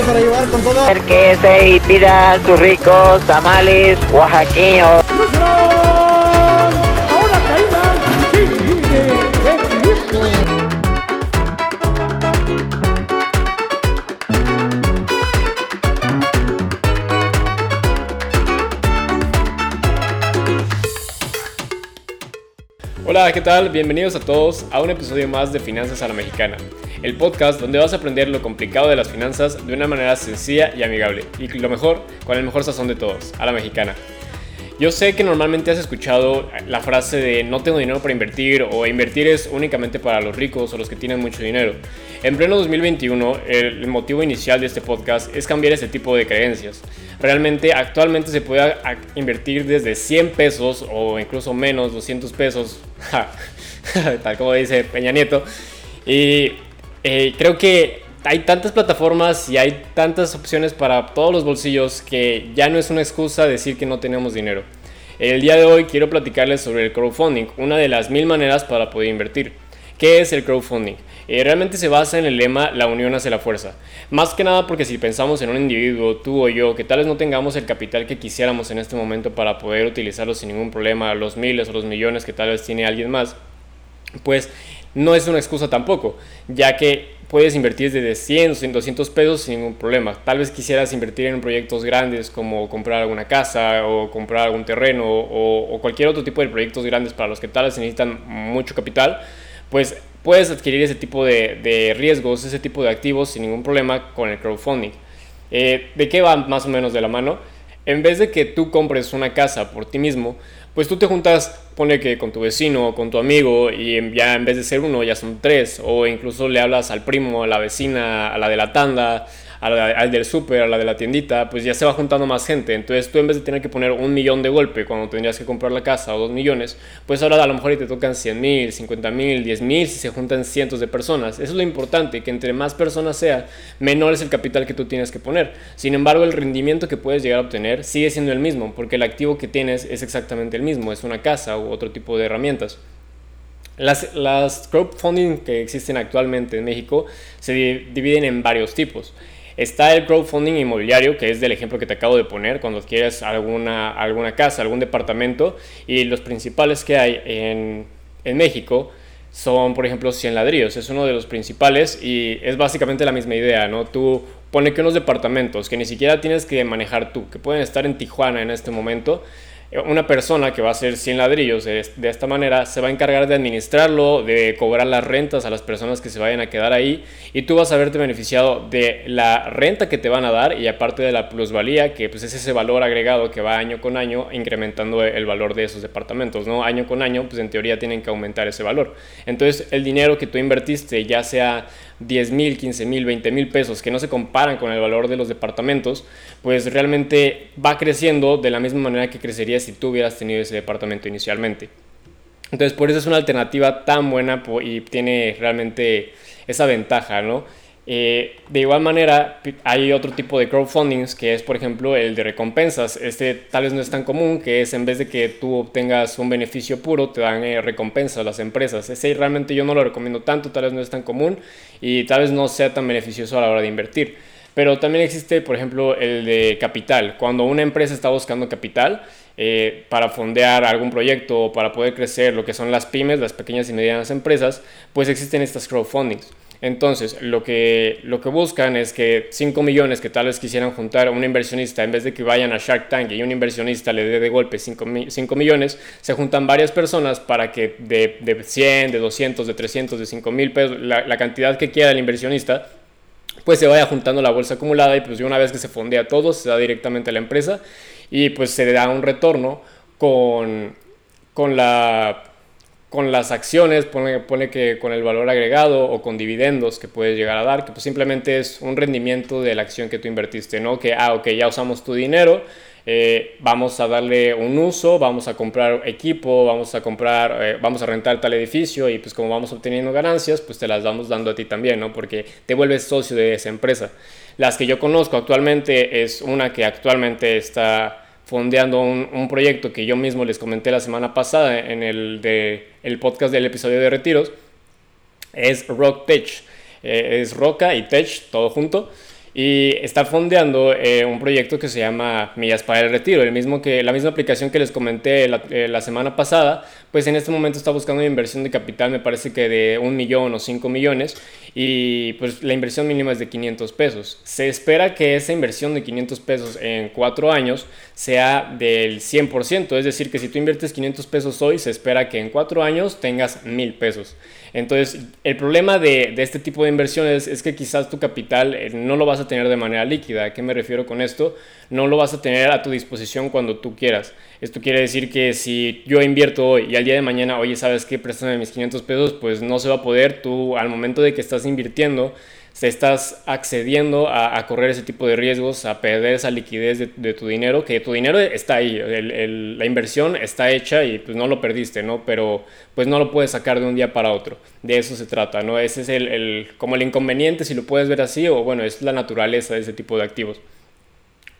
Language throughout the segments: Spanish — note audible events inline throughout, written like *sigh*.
para llevar con todo. Acérquese y pida sus ricos tamales oaxaqueños. Hola, ¿qué tal? Bienvenidos a todos a un episodio más de Finanzas a la Mexicana, el podcast donde vas a aprender lo complicado de las finanzas de una manera sencilla y amigable, y lo mejor, con el mejor sazón de todos, a la mexicana. Yo sé que normalmente has escuchado la frase de no tengo dinero para invertir o invertir es únicamente para los ricos o los que tienen mucho dinero. En pleno 2021, el motivo inicial de este podcast es cambiar ese tipo de creencias. Realmente actualmente se puede invertir desde 100 pesos o incluso menos, 200 pesos, *laughs* *laughs* tal como dice Peña Nieto. Y eh, creo que hay tantas plataformas y hay tantas opciones para todos los bolsillos que ya no es una excusa decir que no tenemos dinero. El día de hoy quiero platicarles sobre el crowdfunding, una de las mil maneras para poder invertir. ¿Qué es el crowdfunding? Eh, realmente se basa en el lema la unión hace la fuerza. Más que nada porque si pensamos en un individuo, tú o yo, que tal vez no tengamos el capital que quisiéramos en este momento para poder utilizarlo sin ningún problema, los miles o los millones que tal vez tiene alguien más, pues no es una excusa tampoco, ya que puedes invertir desde 100 200 pesos sin ningún problema. Tal vez quisieras invertir en proyectos grandes como comprar alguna casa o comprar algún terreno o, cualquier otro tipo de proyectos grandes para los que tal vez necesitan mucho capital, pues puedes adquirir ese tipo de, riesgos, ese tipo de activos sin ningún problema con el crowdfunding. Eh, ¿De qué va más o menos de la mano? En vez de que tú compres una casa por ti mismo, pues tú te juntas, pone que con tu vecino o con tu amigo y ya en vez de ser uno ya son tres, o incluso le hablas al primo, a la vecina, a la de la tanda, al del súper, a la de la tiendita, pues ya se va juntando más gente. Entonces tú en vez de tener que poner un millón de golpe cuando tendrías que comprar la casa o dos millones, pues ahora a lo mejor te tocan 100 mil, 50 mil, 10 mil si se juntan cientos de personas. Eso es lo importante, que entre más personas sea, menor es el capital que tú tienes que poner. Sin embargo, el rendimiento que puedes llegar a obtener sigue siendo el mismo, porque el activo que tienes es exactamente el mismo, es una casa u otro tipo de herramientas. Las, las crowdfunding que existen actualmente en México se dividen en varios tipos. Está el crowdfunding inmobiliario, que es del ejemplo que te acabo de poner, cuando adquieres alguna, alguna casa, algún departamento, y los principales que hay en, en México son, por ejemplo, 100 ladrillos. Es uno de los principales y es básicamente la misma idea, ¿no? Tú pone que unos departamentos que ni siquiera tienes que manejar tú, que pueden estar en Tijuana en este momento, una persona que va a hacer 100 ladrillos de, esta manera se va a encargar de administrarlo, de cobrar las rentas a las personas que se vayan a quedar ahí y tú vas a verte beneficiado de la renta que te van a dar y aparte de la plusvalía, que pues es ese valor agregado que va año con año incrementando el valor de esos departamentos, ¿no? Año con año, pues en teoría tienen que aumentar ese valor. Entonces, el dinero que tú invertiste, ya sea 10 mil, 15 mil, 20 mil pesos que no se comparan con el valor de los departamentos, pues realmente va creciendo de la misma manera que crecería si tú hubieras tenido ese departamento inicialmente. Entonces por eso es una alternativa tan buena y tiene realmente esa ventaja, ¿no? Eh, de igual manera, hay otro tipo de crowdfundings que es, por ejemplo, el de recompensas. Este tal vez no es tan común, que es en vez de que tú obtengas un beneficio puro, te dan eh, recompensas las empresas. Ese realmente yo no lo recomiendo tanto, tal vez no es tan común y tal vez no sea tan beneficioso a la hora de invertir. Pero también existe, por ejemplo, el de capital. Cuando una empresa está buscando capital eh, para fondear algún proyecto o para poder crecer lo que son las pymes, las pequeñas y medianas empresas, pues existen estas crowdfundings. Entonces, lo que, lo que buscan es que 5 millones que tal vez quisieran juntar a un inversionista, en vez de que vayan a Shark Tank y un inversionista le dé de golpe 5, millones, se juntan varias personas para que de, de 100, de 200, de 300, de 5 mil pesos, la, cantidad que quiera el inversionista, pues se vaya juntando la bolsa acumulada y pues una vez que se fondea todo, se da directamente a la empresa y pues se le da un retorno con, con la con las acciones, pone, pone, que con el valor agregado o con dividendos que puedes llegar a dar, que pues simplemente es un rendimiento de la acción que tú invertiste, ¿no? Que, ah, ok, ya usamos tu dinero, eh, vamos a darle un uso, vamos a comprar equipo, vamos a comprar, eh, vamos a rentar tal edificio y pues como vamos obteniendo ganancias, pues te las vamos dando a ti también, ¿no? Porque te vuelves socio de esa empresa. Las que yo conozco actualmente es una que actualmente está fondeando un, proyecto que yo mismo les comenté la semana pasada en el, de, el podcast del episodio de retiros, es Rock Tech. Eh, es Roca y Tech, todo junto. y está fondeando eh, un proyecto que se llama Millas para el Retiro, el mismo que, la misma aplicación que les comenté la, eh, la, semana pasada, pues en este momento está buscando una inversión de capital, me parece que de un millón o cinco millones, y pues la inversión mínima es de 500 pesos. Se espera que esa inversión de 500 pesos en cuatro años sea del 100%, es decir, que si tú inviertes 500 pesos hoy, se espera que en cuatro años tengas mil pesos. Entonces, el problema de, de, este tipo de inversiones es que quizás tu capital eh, no lo vas a tener de manera líquida. ¿A qué me refiero con esto? No lo vas a tener a tu disposición cuando tú quieras. Esto quiere decir que si yo invierto hoy y al día de mañana, oye, ¿sabes qué? Préstame mis 500 pesos, pues no se va a poder. Tú, al momento de que estás invirtiendo, se estás accediendo a, correr ese tipo de riesgos, a perder esa liquidez de, tu dinero, que tu dinero está ahí, la inversión está hecha y pues no lo perdiste, ¿no? Pero pues no lo puedes sacar de un día para otro. De eso se trata, ¿no? Ese es el, como el inconveniente, si lo puedes ver así, o bueno, es la naturaleza de ese tipo de activos.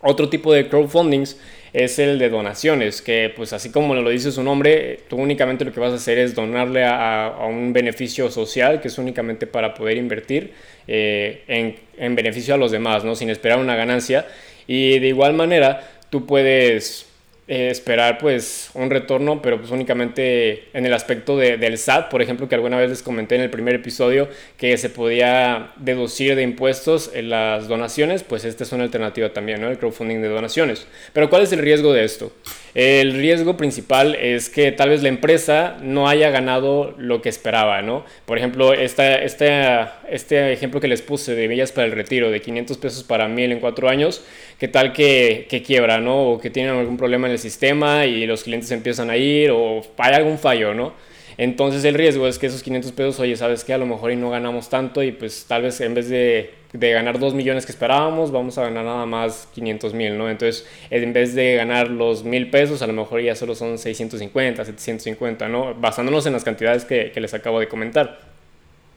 Otro tipo de crowdfundings es el de donaciones, que pues así como lo dice su nombre, tú únicamente lo que vas a hacer es donarle a, un beneficio social, que es únicamente para poder invertir eh, en, en, beneficio a los demás, ¿no? sin esperar una ganancia. Y de igual manera, tú puedes eh, esperar pues un retorno, pero pues únicamente en el aspecto de, del SAT, por ejemplo, que alguna vez les comenté en el primer episodio que se podía deducir de impuestos en las donaciones, pues esta es una alternativa también, ¿no? El crowdfunding de donaciones. Pero ¿cuál es el riesgo de esto? El riesgo principal es que tal vez la empresa no haya ganado lo que esperaba, ¿no? Por ejemplo, esta, esta, este ejemplo que les puse de Villas para el Retiro, de 500 pesos para 1000 en cuatro años, ¿qué tal que, que quiebra, ¿no? O que tienen algún problema en el sistema y los clientes empiezan a ir o hay algún fallo, ¿no? Entonces el riesgo es que esos 500 pesos, oye, ¿sabes qué? A lo mejor y no ganamos tanto y pues tal vez en vez de, de ganar 2 millones que esperábamos, vamos a ganar nada más 500 mil, ¿no? Entonces en vez de ganar los mil pesos, a lo mejor ya solo son 650, 750, ¿no? Basándonos en las cantidades que, que les acabo de comentar.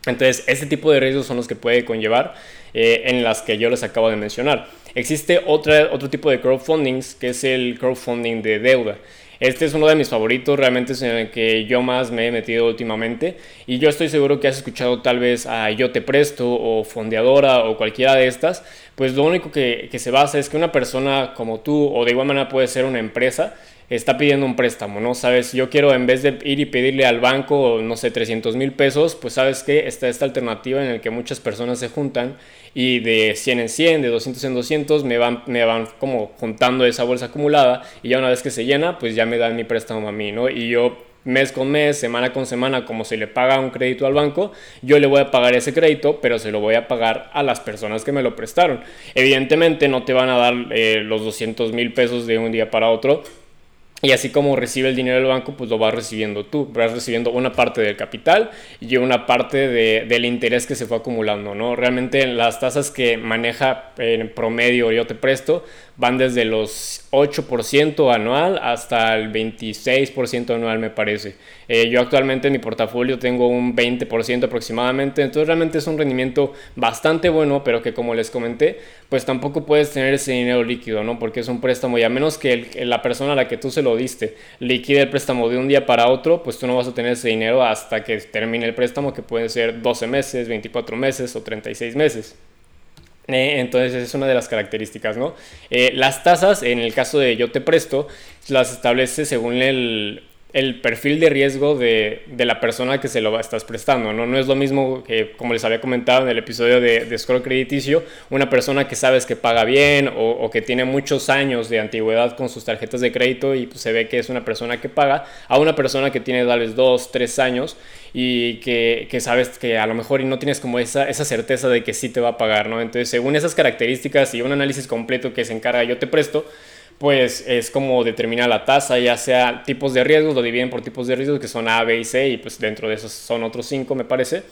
Entonces, este tipo de riesgos son los que puede conllevar eh, en las que yo les acabo de mencionar. Existe otra, otro tipo de crowdfundings que es el crowdfunding de deuda. Este es uno de mis favoritos, realmente es en el que yo más me he metido últimamente. Y yo estoy seguro que has escuchado tal vez a Yo Te Presto o Fondeadora o cualquiera de estas, pues lo único que, que se basa es que una persona como tú o de igual manera puede ser una empresa, está pidiendo un préstamo, ¿no? Sabes, yo quiero en vez de ir y pedirle al banco, no sé, 300 mil pesos, pues sabes que está esta alternativa en la que muchas personas se juntan y de 100 en 100, de 200 en 200, me van, me van como juntando esa bolsa acumulada y ya una vez que se llena, pues ya me dan mi préstamo a mí, ¿no? Y yo mes con mes, semana con semana, como se le paga un crédito al banco, yo le voy a pagar ese crédito, pero se lo voy a pagar a las personas que me lo prestaron. Evidentemente no te van a dar eh, los 200 mil pesos de un día para otro, y así como recibe el dinero del banco, pues lo vas recibiendo tú. Vas recibiendo una parte del capital y una parte de, del interés que se fue acumulando, ¿no? Realmente las tasas que maneja en promedio yo te presto van desde los 8% anual hasta el 26% anual me parece. Eh, yo actualmente en mi portafolio tengo un 20% aproximadamente, entonces realmente es un rendimiento bastante bueno, pero que como les comenté, pues tampoco puedes tener ese dinero líquido, ¿no? Porque es un préstamo y a menos que la persona a la que tú se lo diste liquide el préstamo de un día para otro, pues tú no vas a tener ese dinero hasta que termine el préstamo, que puede ser 12 meses, 24 meses o 36 meses. Eh, entonces es una de las características, ¿no? Eh, las tasas, en el caso de yo te presto, las establece según el, el perfil de riesgo de, de, la persona que se lo estás prestando, ¿no? No es lo mismo que, como les había comentado en el episodio de, de Scroll Crediticio, una persona que sabes que paga bien o, o, que tiene muchos años de antigüedad con sus tarjetas de crédito y pues, se ve que es una persona que paga, a una persona que tiene tal vez dos, tres años y que, que, sabes que a lo mejor y no tienes como esa, esa certeza de que sí te va a pagar, ¿no? Entonces, según esas características y un análisis completo que se encarga Yo Te Presto, pues es como determina la tasa, ya sea tipos de riesgos, lo dividen por tipos de riesgos que son A, B y C, y pues dentro de esos son otros cinco, me parece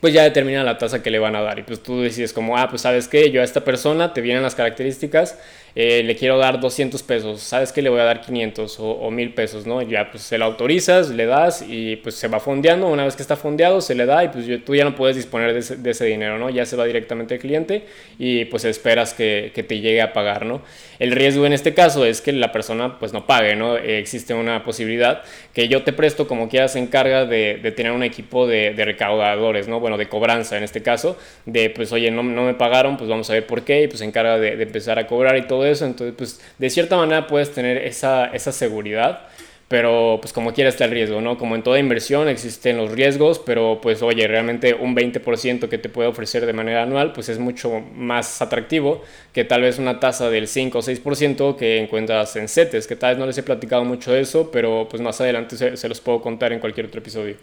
pues ya determina la tasa que le van a dar. Y pues tú decides como, ah, pues sabes que yo a esta persona te vienen las características, eh, le quiero dar 200 pesos, sabes que le voy a dar 500 o, 1000 pesos, ¿no? ya pues se lo autorizas, le das y pues se va fondeando. Una vez que está fondeado, se le da y pues tú ya no puedes disponer de ese, de ese, dinero, ¿no? Ya se va directamente al cliente y pues esperas que, que, te llegue a pagar, ¿no? El riesgo en este caso es que la persona pues no pague, ¿no? Eh, existe una posibilidad que yo te presto como quieras se encarga de, de tener un equipo de, de recaudadores, ¿no? bueno, de cobranza en este caso, de pues oye, no, no me pagaron, pues vamos a ver por qué, y pues se encarga de, de, empezar a cobrar y todo eso, entonces pues de cierta manera puedes tener esa, esa seguridad pero pues como quiera está el riesgo, ¿no? Como en toda inversión existen los riesgos, pero pues oye, realmente un 20% que te puede ofrecer de manera anual, pues es mucho más atractivo que tal vez una tasa del 5 o 6% que encuentras en CETES, que tal vez no les he platicado mucho de eso, pero pues más adelante se, se los puedo contar en cualquier otro episodio.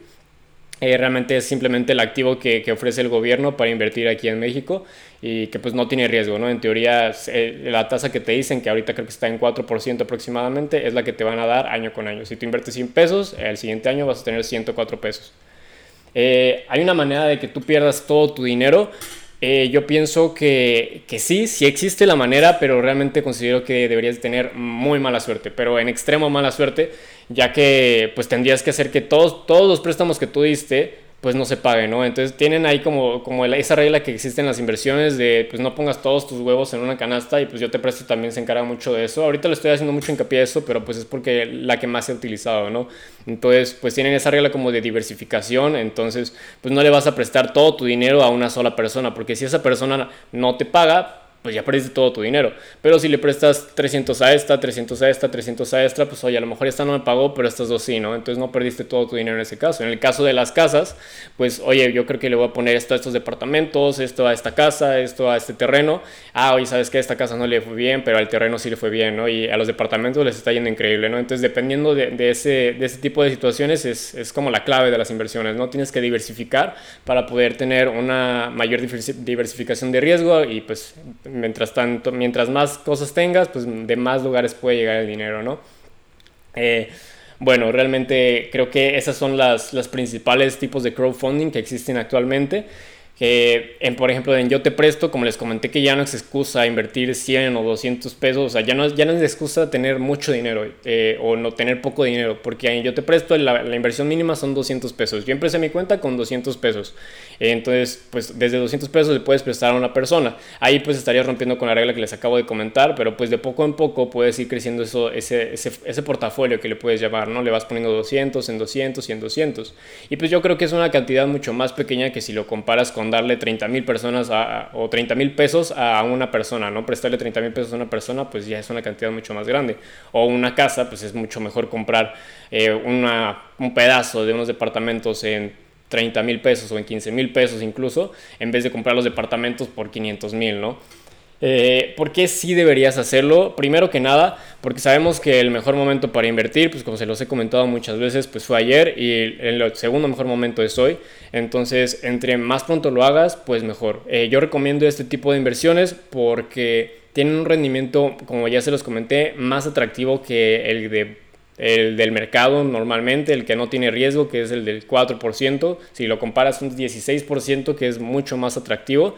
Eh, realmente es simplemente el activo que, que, ofrece el gobierno para invertir aquí en México y que pues no tiene riesgo, ¿no? En teoría eh, la tasa que te dicen, que ahorita creo que está en 4% aproximadamente, es la que te van a dar año con año. Si tú inviertes 100 pesos, el siguiente año vas a tener 104 pesos. Eh, hay una manera de que tú pierdas todo tu dinero. Yo pienso que, que, sí, sí existe la manera, pero realmente considero que deberías tener muy mala suerte, pero en extremo mala suerte ya que pues tendrías que hacer que todos, todos los préstamos que tú diste pues no se paguen, ¿no? Entonces tienen ahí como, como esa regla que existe en las inversiones de pues no pongas todos tus huevos en una canasta y pues yo te presto también se encarga mucho de eso. Ahorita le estoy haciendo mucho hincapié a eso, pero pues es porque la que más he utilizado, ¿no? Entonces pues tienen esa regla como de diversificación, entonces pues no le vas a prestar todo tu dinero a una sola persona, porque si esa persona no te paga, pues ya perdiste todo tu dinero. Pero si le prestas 300 a esta, 300 a esta, 300 a esta, pues oye, a lo mejor esta no me pagó, pero estas dos sí, ¿no? Entonces no perdiste todo tu dinero en ese caso. En el caso de las casas, pues oye, yo creo que le voy a poner esto a estos departamentos, esto a esta casa, esto a este terreno. Ah, oye, ¿sabes que esta casa no le fue bien, pero al terreno sí le fue bien, ¿no? Y a los departamentos les está yendo increíble, ¿no? Entonces dependiendo de, de ese, de ese tipo de situaciones es, es como la clave de las inversiones, ¿no? Tienes que diversificar para poder tener una mayor diversificación de riesgo y pues mientras tanto, mientras más cosas tengas, pues de más lugares puede llegar el dinero, ¿no? Eh, bueno, realmente creo que esas son las, las principales tipos de crowdfunding que existen actualmente que en, por ejemplo en Yo Te Presto, como les comenté que ya no es excusa invertir 100 o 200 pesos, o sea, ya no, ya no es excusa tener mucho dinero eh, o no tener poco dinero, porque en Yo Te Presto la, inversión mínima son 200 pesos. Yo empecé mi cuenta con 200 pesos, entonces pues desde 200 pesos le puedes prestar a una persona. Ahí pues estarías rompiendo con la regla que les acabo de comentar, pero pues de poco en poco puedes ir creciendo eso, ese, ese, ese portafolio que le puedes llamar, ¿no? Le vas poniendo 200 en 200 y en 200. Y pues yo creo que es una cantidad mucho más pequeña que si lo comparas darle 30 mil personas o 30 mil pesos a una persona, ¿no? Prestarle 30 mil pesos a una persona, pues ya es una cantidad mucho más grande. O una casa, pues es mucho mejor comprar eh, una, un pedazo de unos departamentos en 30 mil pesos o en 15 mil pesos incluso, en vez de comprar los departamentos por 500 mil, ¿no? Eh, ¿Por qué sí deberías hacerlo? Primero que nada, porque sabemos que el mejor momento para invertir, pues como se los he comentado muchas veces, pues fue ayer y el, segundo mejor momento es hoy. Entonces, entre más pronto lo hagas, pues mejor. Eh, yo recomiendo este tipo de inversiones porque tienen un rendimiento, como ya se los comenté, más atractivo que el de el del mercado normalmente, el que no tiene riesgo, que es el del 4%, si lo comparas un 16%, que es mucho más atractivo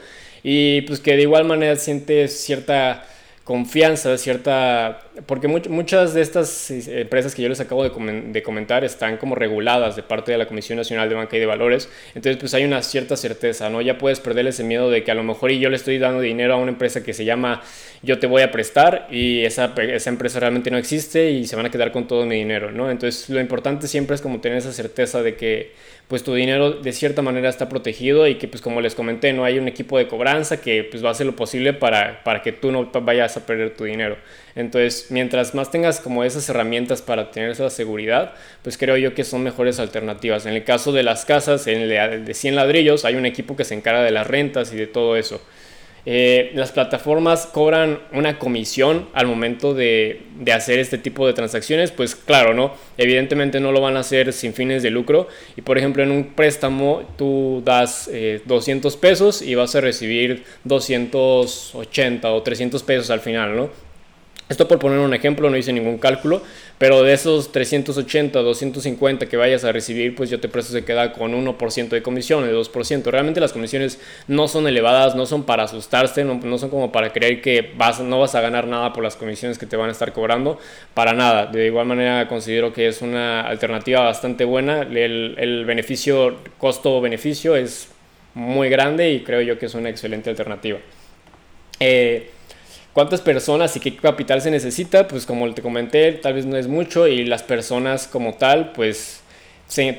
y pues que de igual manera siente cierta confianza, cierta... Porque muchas de estas eh, empresas que yo les acabo de, de, comentar están como reguladas de parte de la Comisión Nacional de Banca y de Valores, entonces pues hay una cierta certeza, ¿no? Ya puedes perder ese miedo de que a lo mejor yo le estoy dando dinero a una empresa que se llama yo te voy a prestar y esa, esa empresa realmente no existe y se van a quedar con todo mi dinero, ¿no? Entonces lo importante siempre es como tener esa certeza de que pues tu dinero de cierta manera está protegido y que pues como les comenté, no hay un equipo de cobranza que pues va a hacer lo posible para, para que tú no vayas a perder tu dinero. Entonces, mientras más tengas como esas herramientas para tener esa seguridad, pues creo yo que son mejores alternativas. En el caso de las casas, en el de 100 ladrillos, hay un equipo que se encarga de las rentas y de todo eso. Eh, las plataformas cobran una comisión al momento de, de, hacer este tipo de transacciones, pues claro, ¿no? Evidentemente no lo van a hacer sin fines de lucro. Y por ejemplo, en un préstamo tú das 200 eh, pesos y vas a recibir 280 o 300 pesos al final, ¿no? Esto por poner un ejemplo, no hice ningún cálculo, pero de esos 380, 250 que vayas a recibir, pues yo te presto se queda con 1% de comisión, de 2%. Realmente las comisiones no son elevadas, no son para asustarse, no, no, son como para creer que vas, no vas a ganar nada por las comisiones que te van a estar cobrando, para nada. De igual manera considero que es una alternativa bastante buena, el, el beneficio, costo-beneficio es muy grande y creo yo que es una excelente alternativa. Eh, ¿Cuántas personas y qué capital se necesita? Pues como te comenté, tal vez no es mucho y las personas como tal, pues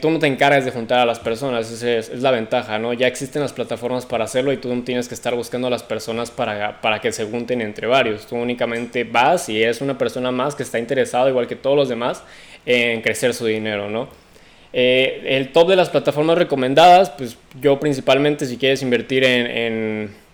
tú no te encargas de juntar a las personas, esa es, la ventaja, ¿no? Ya existen las plataformas para hacerlo y tú no tienes que estar buscando a las personas para, para que se junten entre varios. Tú únicamente vas y eres una persona más que está interesada, igual que todos los demás, en crecer su dinero, ¿no? Eh, el top de las plataformas recomendadas, pues yo principalmente si quieres invertir en en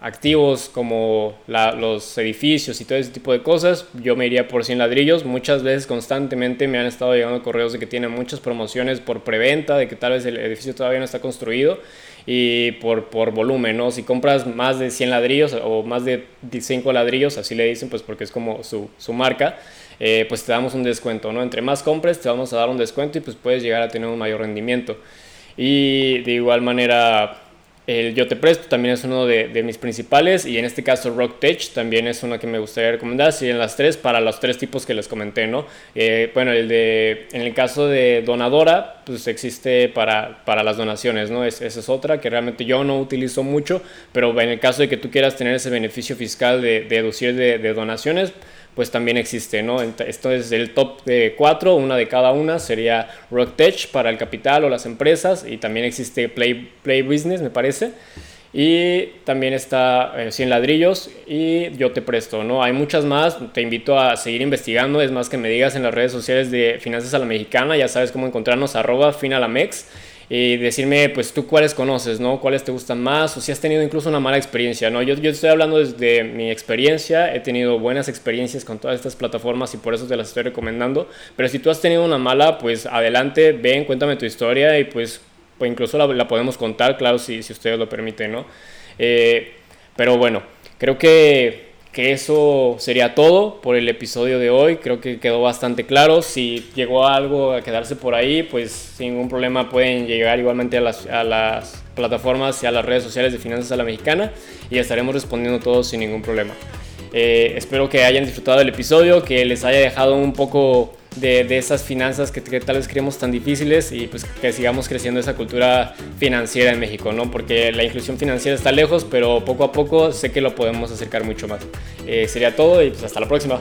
activos como los edificios y todo ese tipo de cosas, yo me iría por 100 ladrillos. Muchas veces constantemente me han estado llegando correos de que tienen muchas promociones por preventa, de que tal vez el edificio todavía no está construido y por, por volumen, ¿no? Si compras más de 100 ladrillos o más de 5 ladrillos, así le dicen, pues porque es como su, su marca, eh, pues te damos un descuento, ¿no? Entre más compres te vamos a dar un descuento y pues puedes llegar a tener un mayor rendimiento. Y de igual manera el Yo Te Presto también es uno de, mis principales y en este caso Rock Tech también es uno que me gustaría recomendar. Si en las tres, para los tres tipos que les comenté, ¿no? Eh, bueno, el de, en el caso de donadora, pues existe para, para las donaciones, ¿no? esa es otra que realmente yo no utilizo mucho, pero en el caso de que tú quieras tener ese beneficio fiscal de, deducir de, de donaciones, pues también existe, ¿no? Esto es el top de cuatro, una de cada una sería RockTech para el capital o las empresas y también existe Play, Play Business, me parece. Y también está 100 eh, ladrillos y yo te presto, ¿no? Hay muchas más, te invito a seguir investigando, es más que me digas en las redes sociales de Finanzas a la Mexicana, ya sabes cómo encontrarnos, arroba finalamex y decirme, pues tú cuáles conoces, ¿no? Cuáles te gustan más o si has tenido incluso una mala experiencia, ¿no? Yo, yo estoy hablando desde mi experiencia, he tenido buenas experiencias con todas estas plataformas y por eso te las estoy recomendando, pero si tú has tenido una mala, pues adelante, ven, cuéntame tu historia y pues, pues incluso la, podemos contar, claro, si, si ustedes lo permiten, ¿no? Eh, pero bueno, creo que que eso sería todo por el episodio de hoy. Creo que quedó bastante claro. Si llegó algo a quedarse por ahí, pues sin ningún problema pueden llegar igualmente a las, a las plataformas y a las redes sociales de Finanzas a la Mexicana y estaremos respondiendo todos sin ningún problema. Eh, espero que hayan disfrutado del episodio, que les haya dejado un poco de, de esas finanzas que, tal vez creemos tan difíciles y pues que sigamos creciendo esa cultura financiera en México, ¿no? Porque la inclusión financiera está lejos, pero poco a poco sé que lo podemos acercar mucho más. Eh, sería todo y pues hasta la próxima.